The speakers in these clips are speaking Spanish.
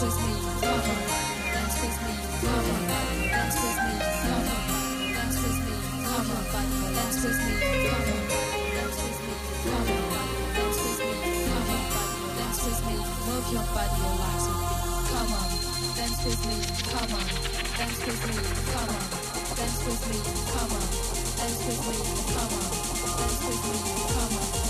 Dance with me, come on. Dance with me, come on. Dance with me, come on.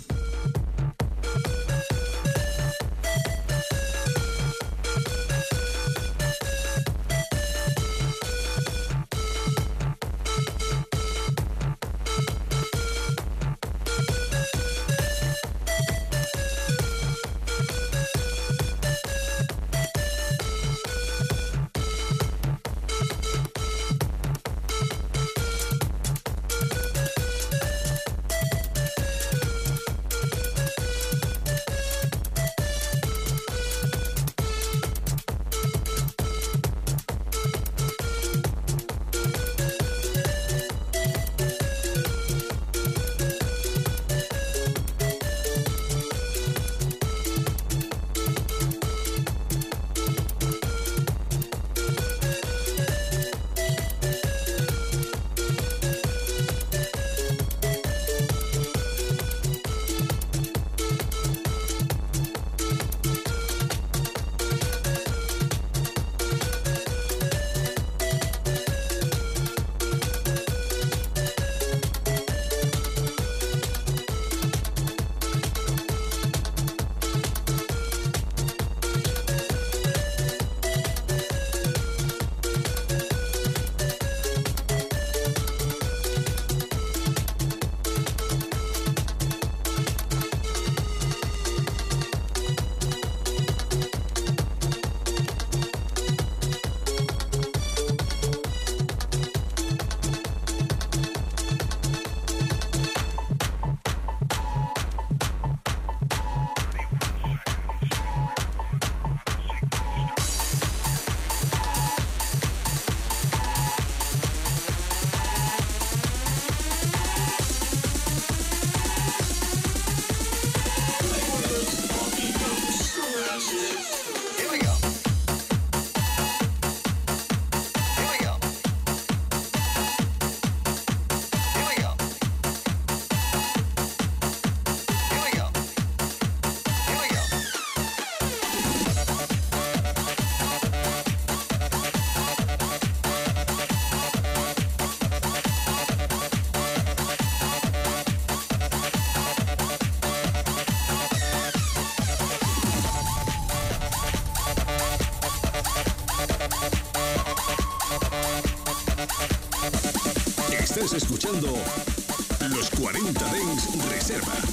Dens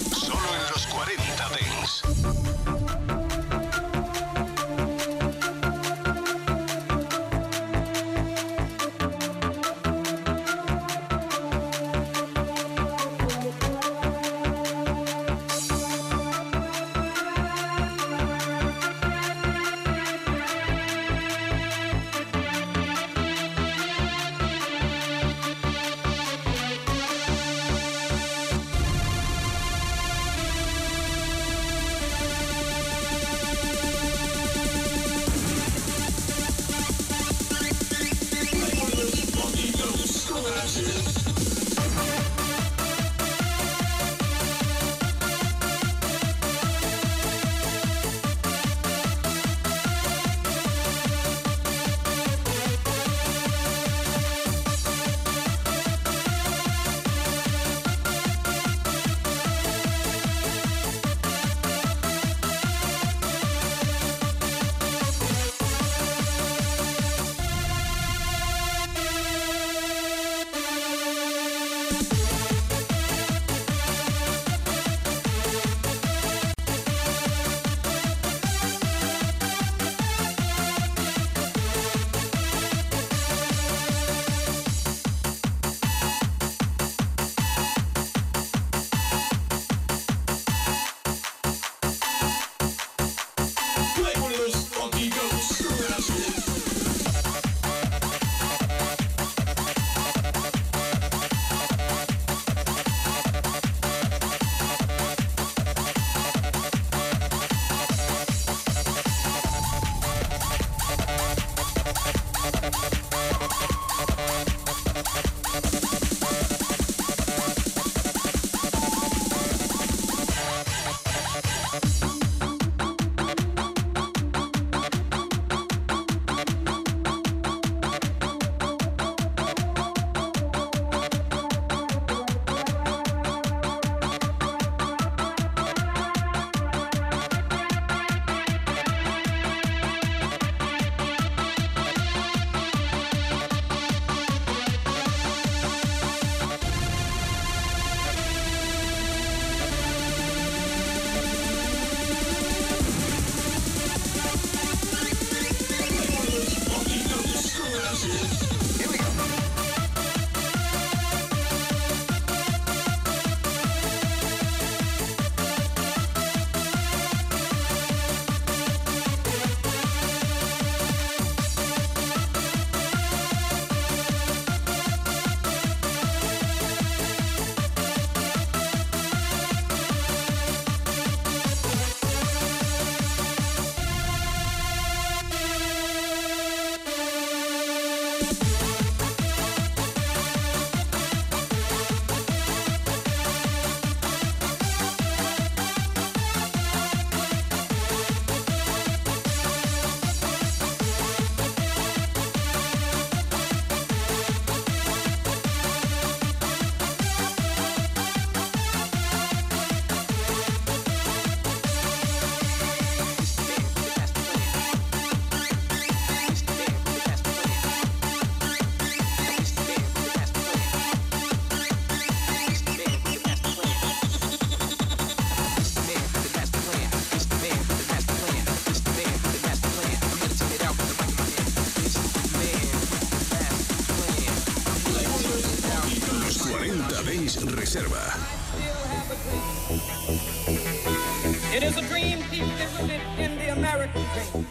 in the American dream.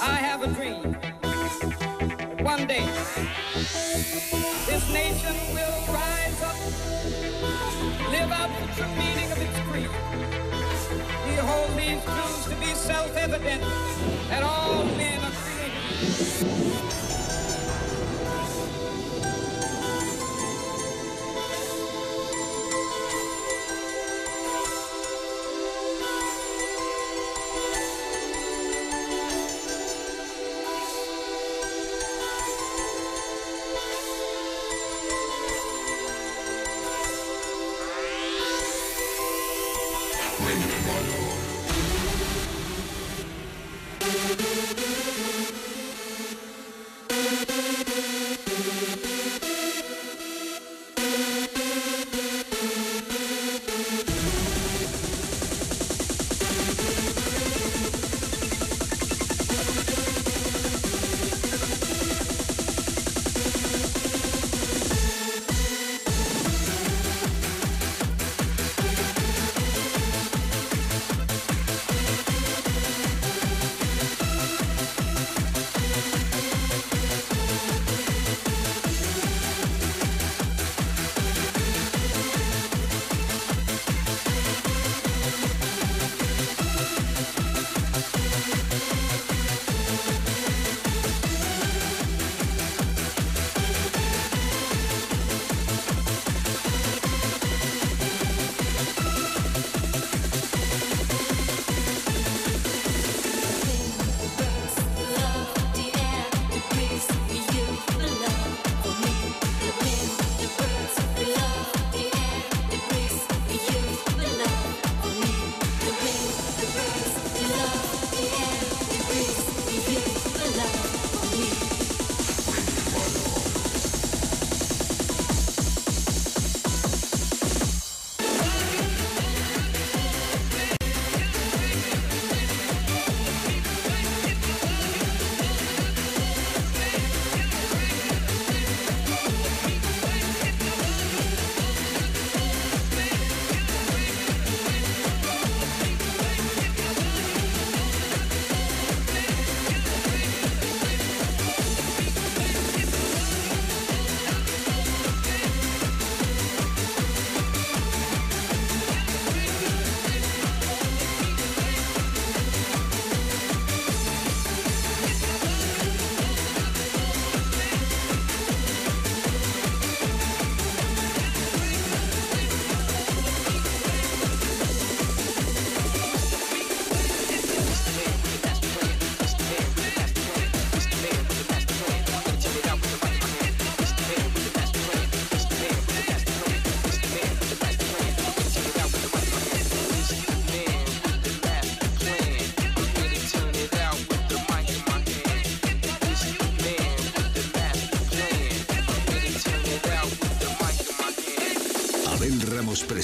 I have a dream. One day, this nation will rise up, live out the true meaning of its creed. We hold these truths to be self-evident that all men are created.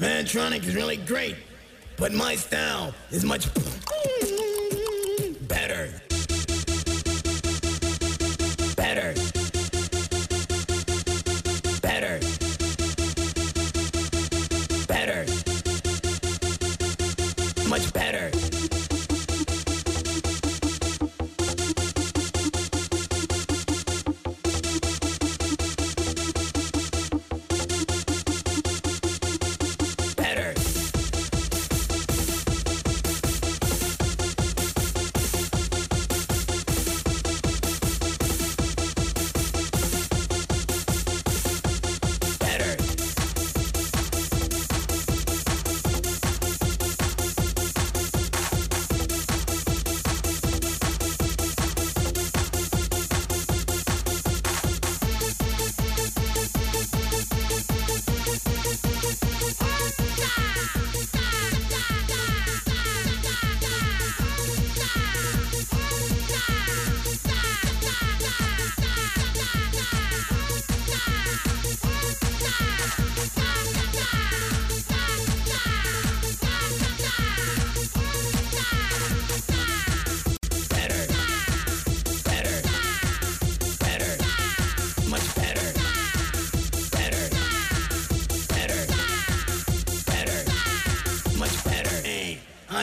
Electronic is really great, but my style is much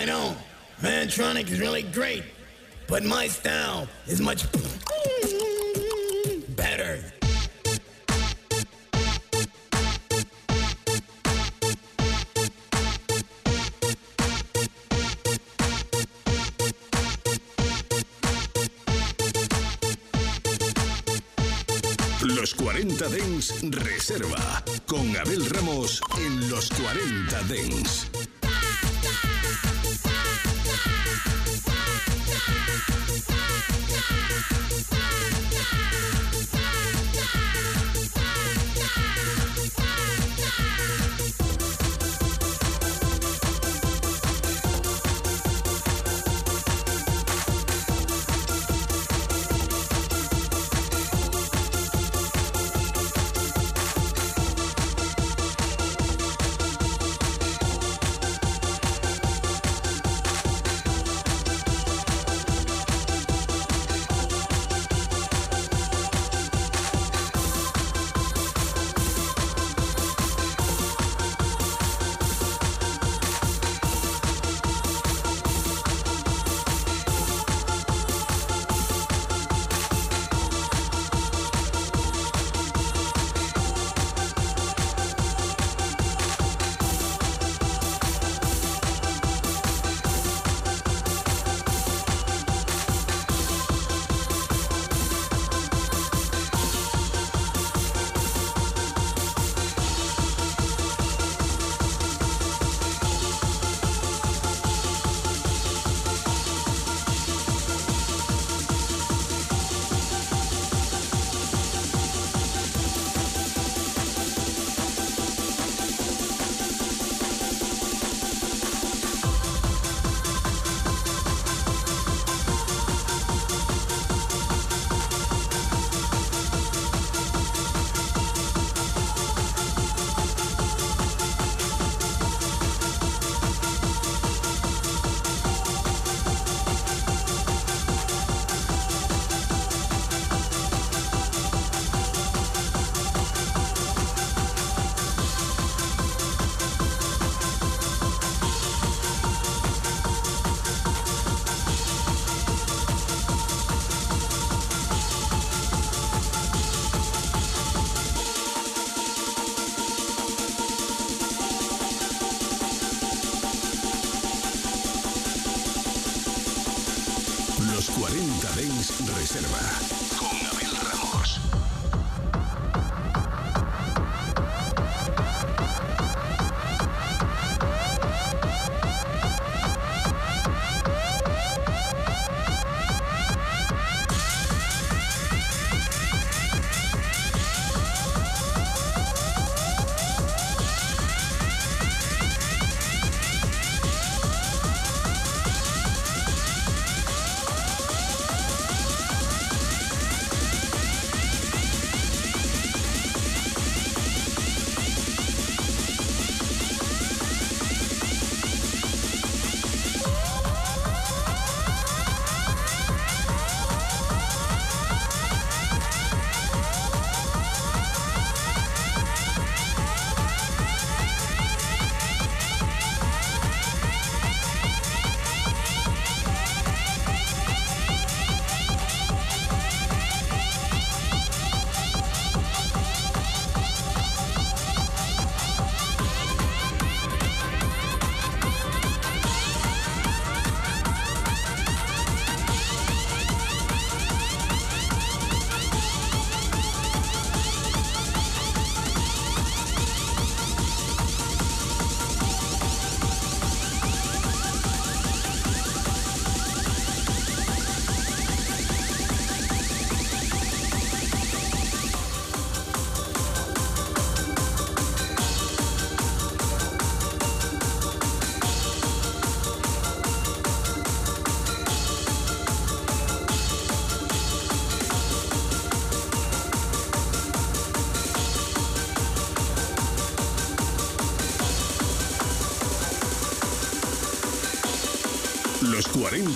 I know. Mantronic is really great, but my style is much better. Los 40 Dens Reserva. Con Abel Ramos en Los 40 Dens.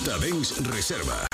40 Dens Reserva.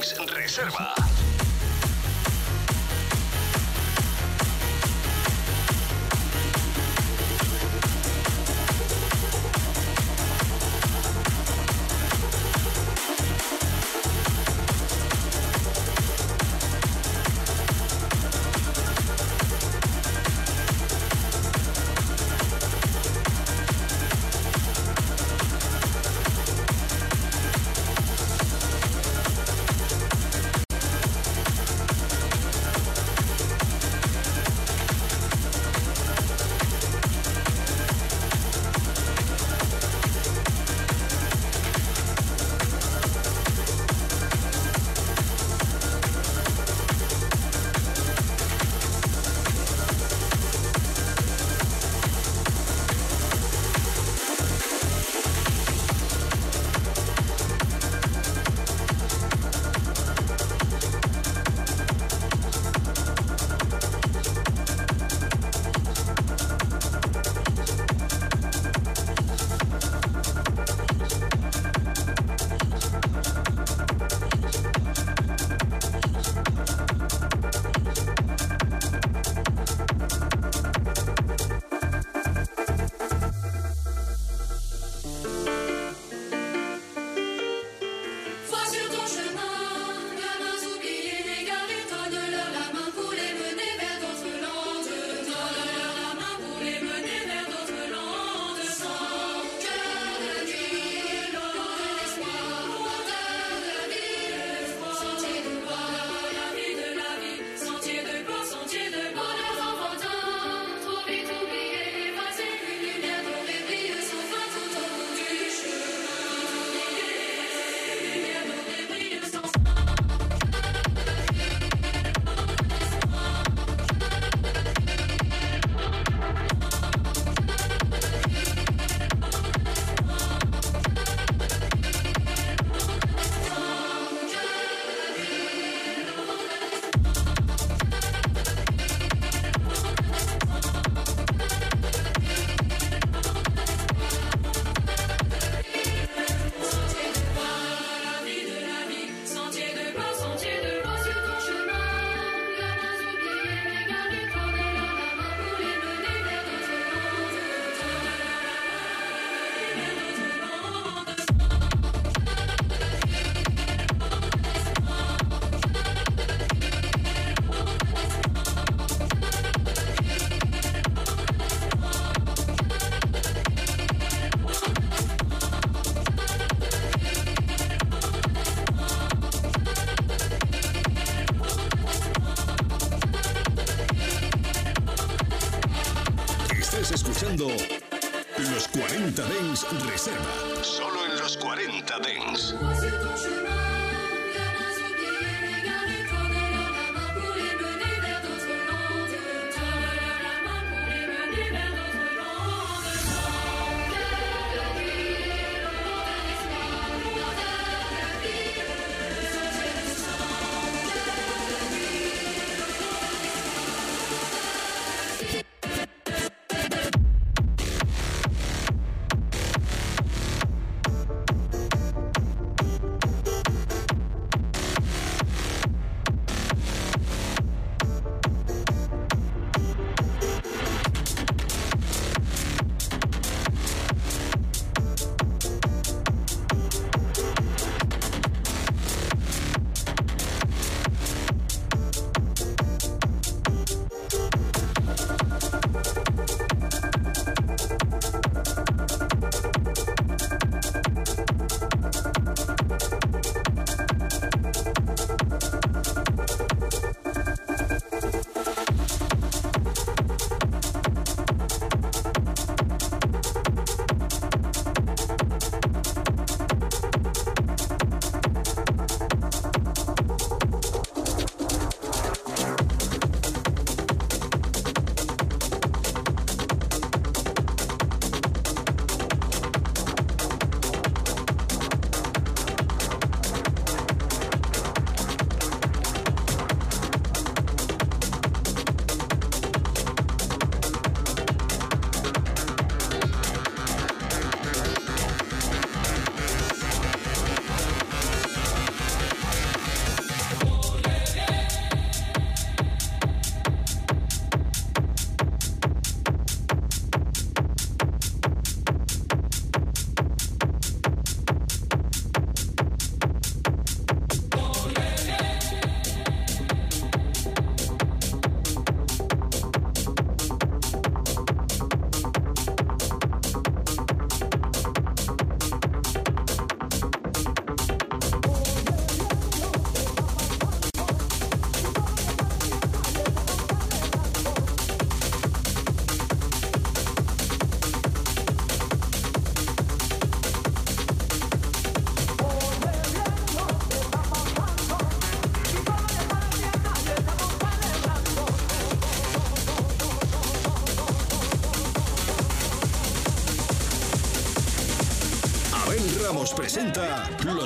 Reserva.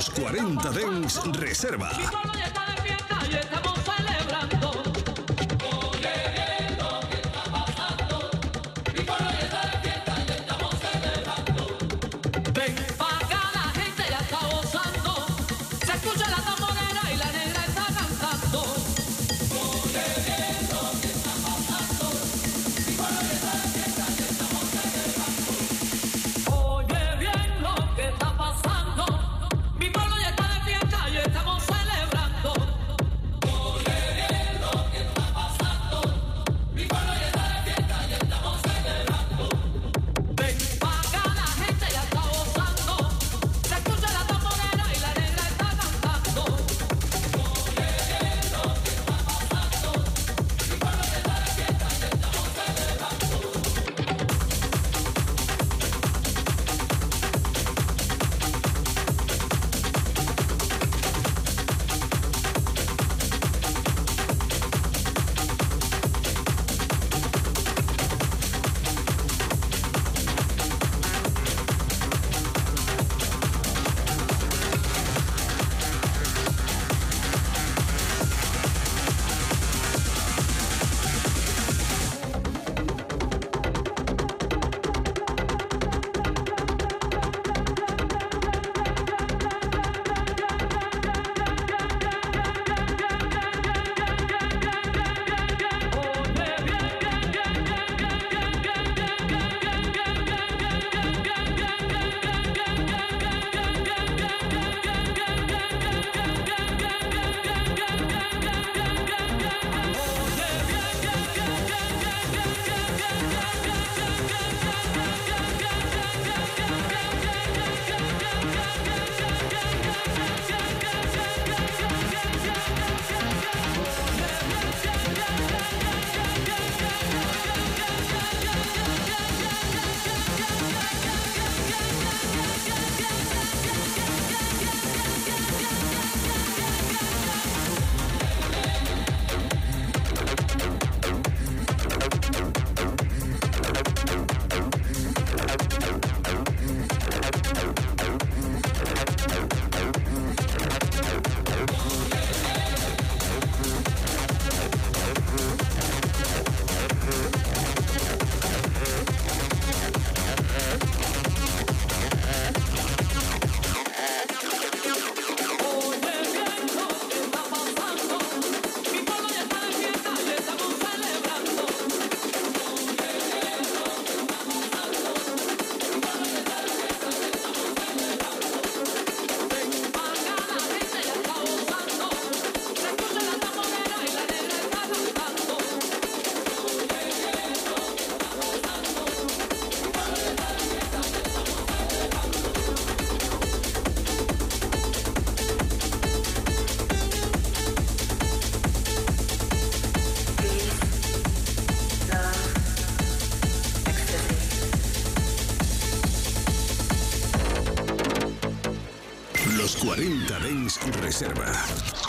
Los 40 Dens Reserva.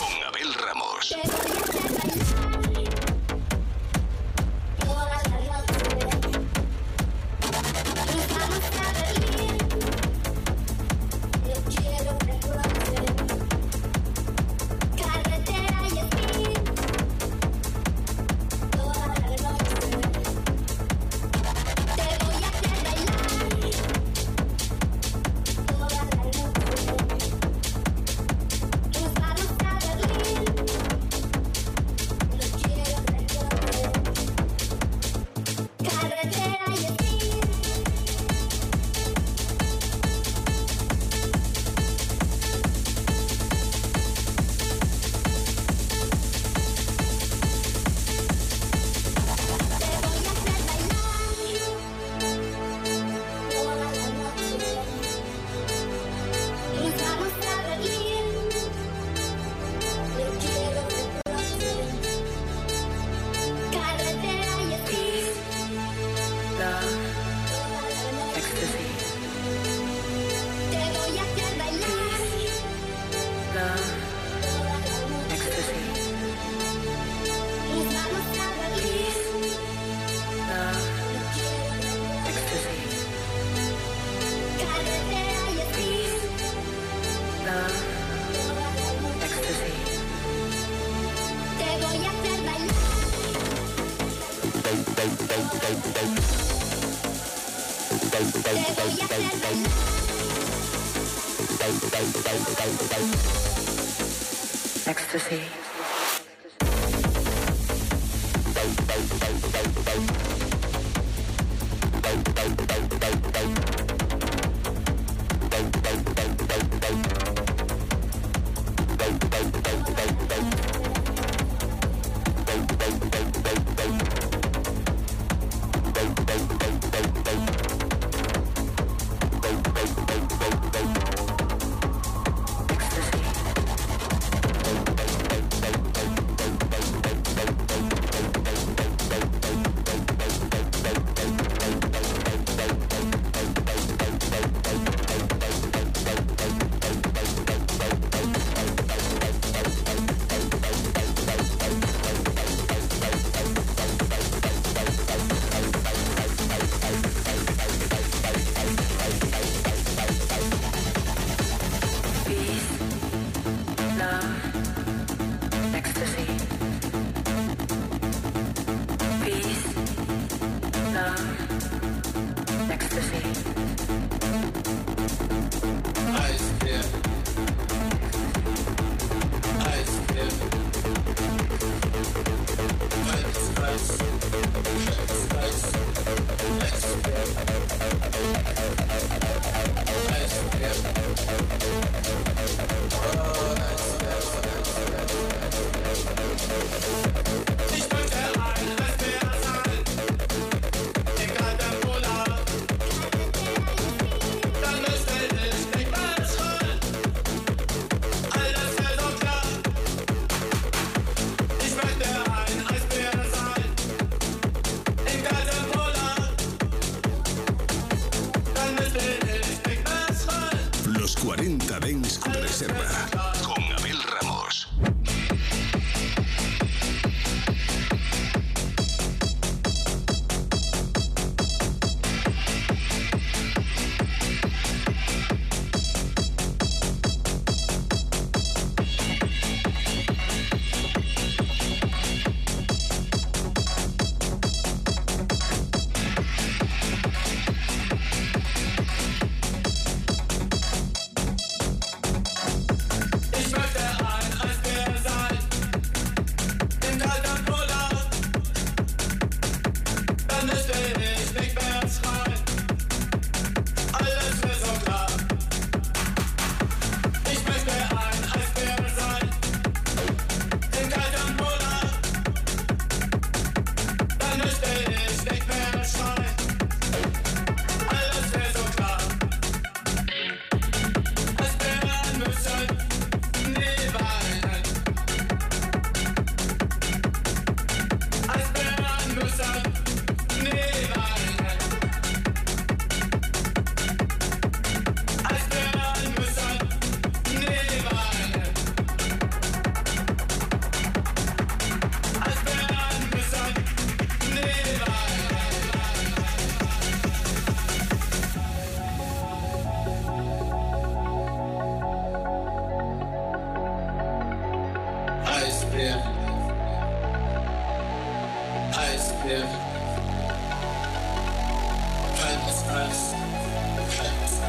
Ecstasy.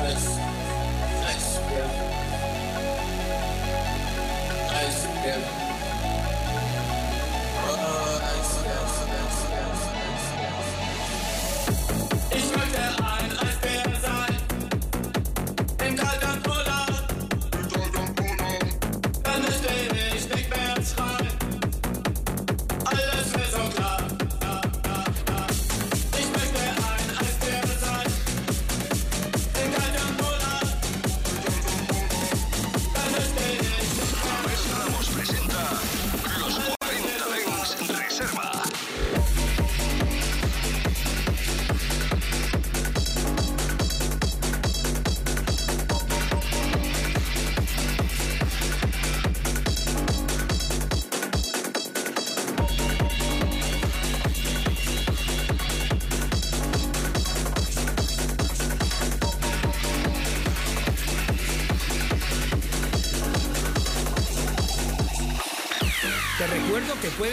Reserva.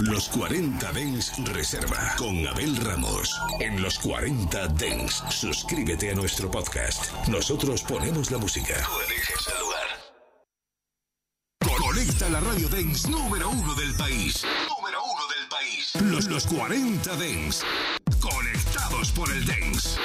Los 40 Dens Reserva con Abel Ramos. En los 40 Dens, suscríbete a nuestro podcast. Nosotros ponemos la música. Del país. Los, los 40 Dens. Conectados por el Dens.